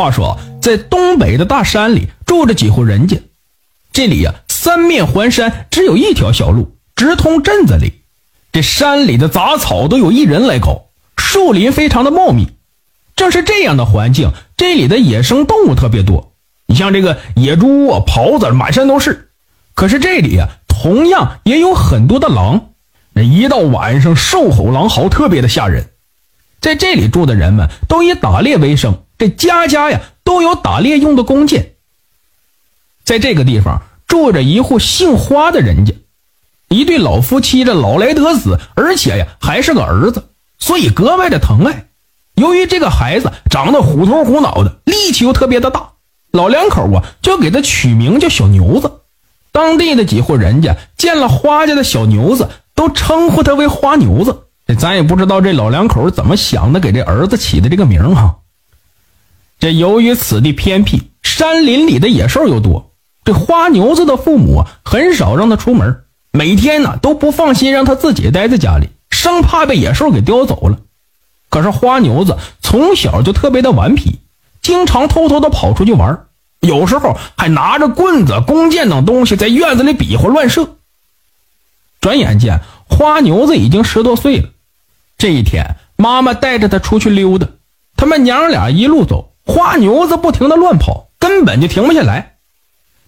话说，在东北的大山里住着几户人家，这里呀三面环山，只有一条小路直通镇子里。这山里的杂草都有一人来高，树林非常的茂密。正是这样的环境，这里的野生动物特别多。你像这个野猪啊、狍子满山都是。可是这里呀，同样也有很多的狼。那一到晚上，兽吼狼嚎，特别的吓人。在这里住的人们都以打猎为生，这家家呀都有打猎用的弓箭。在这个地方住着一户姓花的人家，一对老夫妻，这老来得子，而且呀还是个儿子，所以格外的疼爱。由于这个孩子长得虎头虎脑的，力气又特别的大，老两口啊就给他取名叫小牛子。当地的几户人家见了花家的小牛子，都称呼他为花牛子。咱也不知道这老两口怎么想的，给这儿子起的这个名哈。这由于此地偏僻，山林里的野兽又多，这花牛子的父母很少让他出门，每天呢都不放心让他自己待在家里，生怕被野兽给叼走了。可是花牛子从小就特别的顽皮，经常偷偷的跑出去玩。有时候还拿着棍子、弓箭等东西在院子里比划乱射。转眼间，花牛子已经十多岁了。这一天，妈妈带着他出去溜达，他们娘俩一路走，花牛子不停的乱跑，根本就停不下来。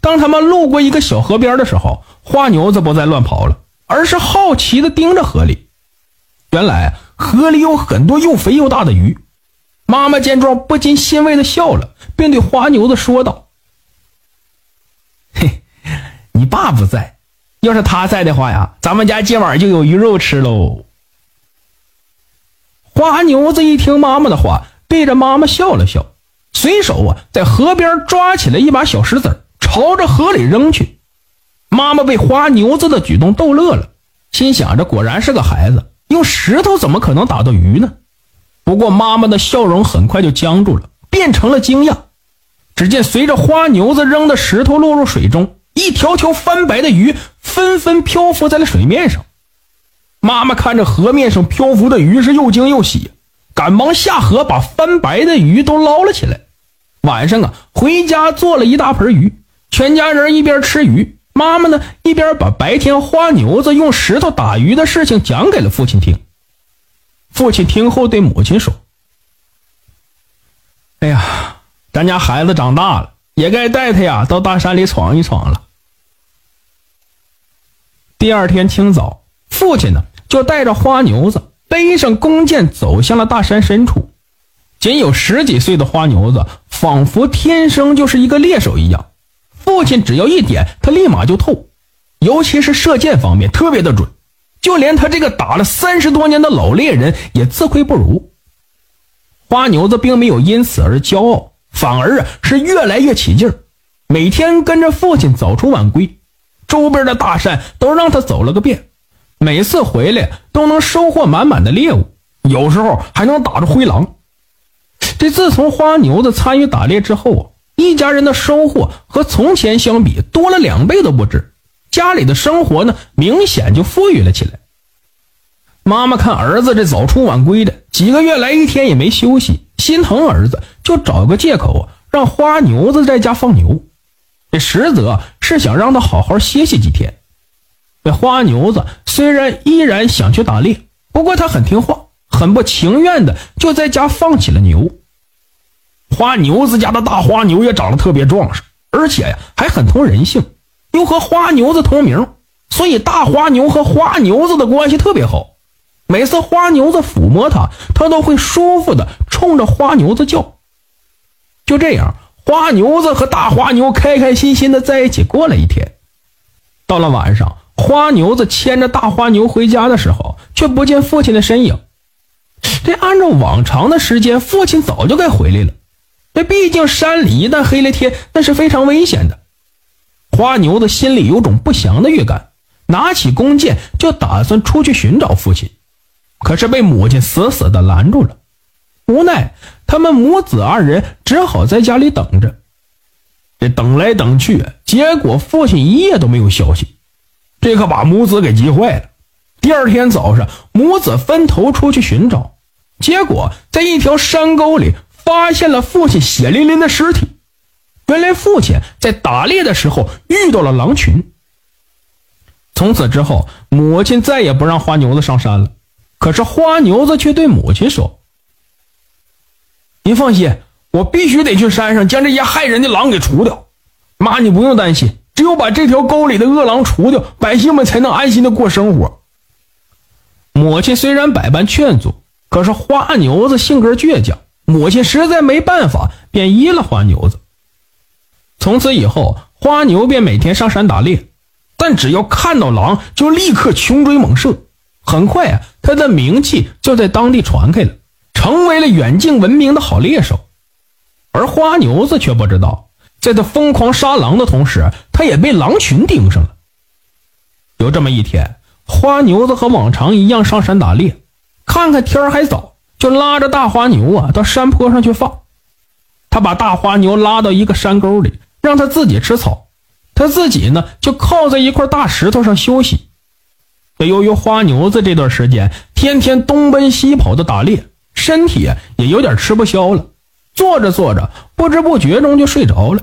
当他们路过一个小河边的时候，花牛子不再乱跑了，而是好奇的盯着河里。原来河里有很多又肥又大的鱼。妈妈见状，不禁欣慰的笑了，并对花牛子说道：“嘿，你爸不在，要是他在的话呀，咱们家今晚就有鱼肉吃喽。”花牛子一听妈妈的话，对着妈妈笑了笑，随手啊在河边抓起了一把小石子，朝着河里扔去。妈妈被花牛子的举动逗乐了，心想着果然是个孩子，用石头怎么可能打到鱼呢？不过，妈妈的笑容很快就僵住了，变成了惊讶。只见随着花牛子扔的石头落入水中，一条条翻白的鱼纷纷漂浮在了水面上。妈妈看着河面上漂浮的鱼，是又惊又喜，赶忙下河把翻白的鱼都捞了起来。晚上啊，回家做了一大盆鱼，全家人一边吃鱼，妈妈呢一边把白天花牛子用石头打鱼的事情讲给了父亲听。父亲听后对母亲说：“哎呀，咱家孩子长大了，也该带他呀到大山里闯一闯了。”第二天清早，父亲呢就带着花牛子背上弓箭走向了大山深处。仅有十几岁的花牛子，仿佛天生就是一个猎手一样。父亲只要一点，他立马就透，尤其是射箭方面特别的准。就连他这个打了三十多年的老猎人也自愧不如。花牛子并没有因此而骄傲，反而啊是越来越起劲儿，每天跟着父亲早出晚归，周边的大山都让他走了个遍，每次回来都能收获满满的猎物，有时候还能打着灰狼。这自从花牛子参与打猎之后啊，一家人的收获和从前相比多了两倍都不止。家里的生活呢，明显就富裕了起来。妈妈看儿子这早出晚归的，几个月来一天也没休息，心疼儿子，就找个借口让花牛子在家放牛。这实则是想让他好好歇息几天。这花牛子虽然依然想去打猎，不过他很听话，很不情愿的就在家放起了牛。花牛子家的大花牛也长得特别壮实，而且呀还很通人性。又和花牛子同名，所以大花牛和花牛子的关系特别好。每次花牛子抚摸它，它都会舒服的冲着花牛子叫。就这样，花牛子和大花牛开开心心的在一起过了一天。到了晚上，花牛子牵着大花牛回家的时候，却不见父亲的身影。这按照往常的时间，父亲早就该回来了。这毕竟山里一旦黑了天，那是非常危险的。花牛子心里有种不祥的预感，拿起弓箭就打算出去寻找父亲，可是被母亲死死的拦住了。无奈，他们母子二人只好在家里等着。这等来等去，结果父亲一夜都没有消息，这可把母子给急坏了。第二天早上，母子分头出去寻找，结果在一条山沟里发现了父亲血淋淋的尸体。原来父亲在打猎的时候遇到了狼群。从此之后，母亲再也不让花牛子上山了。可是花牛子却对母亲说：“您放心，我必须得去山上将这些害人的狼给除掉。妈，你不用担心，只有把这条沟里的恶狼除掉，百姓们才能安心的过生活。”母亲虽然百般劝阻，可是花牛子性格倔强，母亲实在没办法，便依了花牛子。从此以后，花牛便每天上山打猎，但只要看到狼，就立刻穷追猛射。很快啊，他的名气就在当地传开了，成为了远近闻名的好猎手。而花牛子却不知道，在他疯狂杀狼的同时，他也被狼群盯上了。有这么一天，花牛子和往常一样上山打猎，看看天还早，就拉着大花牛啊到山坡上去放。他把大花牛拉到一个山沟里。让他自己吃草，他自己呢就靠在一块大石头上休息。这由于花牛子这段时间天天东奔西跑的打猎，身体也有点吃不消了。坐着坐着，不知不觉中就睡着了。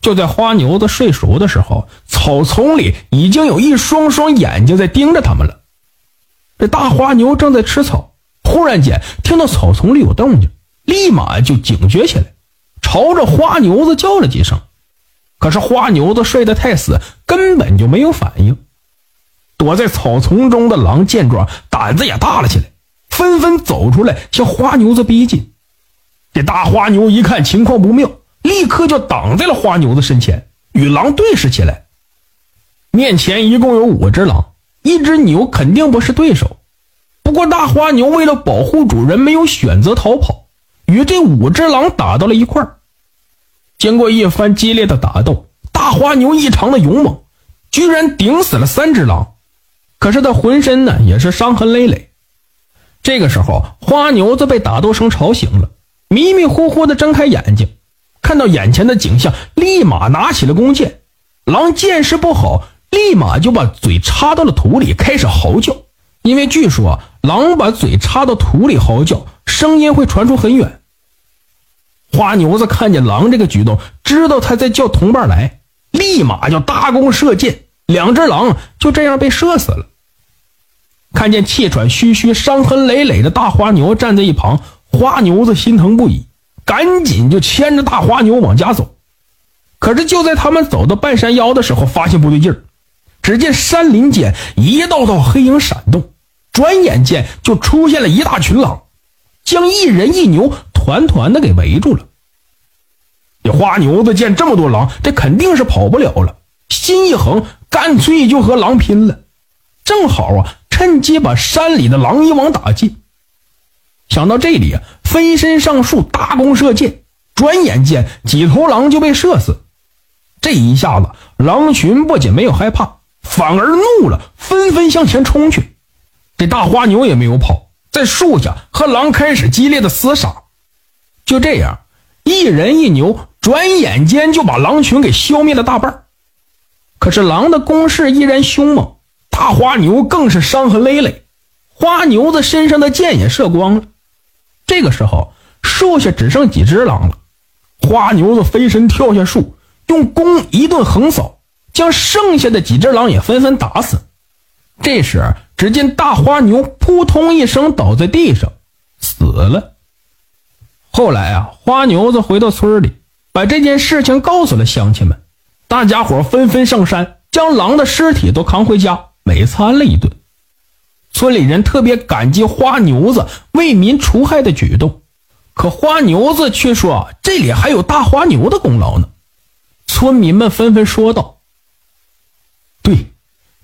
就在花牛子睡熟的时候，草丛里已经有一双双眼睛在盯着他们了。这大花牛正在吃草，忽然间听到草丛里有动静，立马就警觉起来。朝着花牛子叫了几声，可是花牛子睡得太死，根本就没有反应。躲在草丛中的狼见状，胆子也大了起来，纷纷走出来向花牛子逼近。这大花牛一看情况不妙，立刻就挡在了花牛子身前，与狼对视起来。面前一共有五只狼，一只牛肯定不是对手。不过大花牛为了保护主人，没有选择逃跑，与这五只狼打到了一块儿。经过一番激烈的打斗，大花牛异常的勇猛，居然顶死了三只狼。可是他浑身呢也是伤痕累累。这个时候，花牛子被打斗声吵醒了，迷迷糊糊的睁开眼睛，看到眼前的景象，立马拿起了弓箭。狼见势不好，立马就把嘴插到了土里，开始嚎叫。因为据说狼把嘴插到土里嚎叫，声音会传出很远。花牛子看见狼这个举动，知道他在叫同伴来，立马就搭弓射箭，两只狼就这样被射死了。看见气喘吁吁、伤痕累累的大花牛站在一旁，花牛子心疼不已，赶紧就牵着大花牛往家走。可是就在他们走到半山腰的时候，发现不对劲儿，只见山林间一道道黑影闪动，转眼间就出现了一大群狼，将一人一牛。团团的给围住了。这花牛子见这么多狼，这肯定是跑不了了，心一横，干脆就和狼拼了。正好啊，趁机把山里的狼一网打尽。想到这里啊，飞身上树，搭弓射箭，转眼间几头狼就被射死。这一下子，狼群不仅没有害怕，反而怒了，纷纷向前冲去。这大花牛也没有跑，在树下和狼开始激烈的厮杀。就这样，一人一牛，转眼间就把狼群给消灭了大半。可是狼的攻势依然凶猛，大花牛更是伤痕累累，花牛子身上的箭也射光了。这个时候，树下只剩几只狼了。花牛子飞身跳下树，用弓一顿横扫，将剩下的几只狼也纷纷打死。这时，只见大花牛扑通一声倒在地上，死了。后来啊，花牛子回到村里，把这件事情告诉了乡亲们，大家伙纷纷上山，将狼的尸体都扛回家，美餐了一顿。村里人特别感激花牛子为民除害的举动，可花牛子却说这里还有大花牛的功劳呢。村民们纷纷说道：“，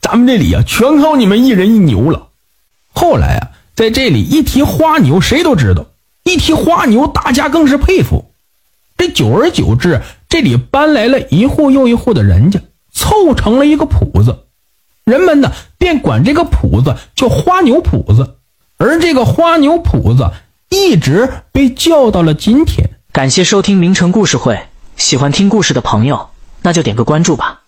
咱们这里啊，全靠你们一人一牛了。”后来啊，在这里一提花牛，谁都知道。一提花牛，大家更是佩服。这久而久之，这里搬来了一户又一户的人家，凑成了一个铺子。人们呢，便管这个铺子叫花牛铺子。而这个花牛铺子一直被叫到了今天。感谢收听名城故事会，喜欢听故事的朋友，那就点个关注吧。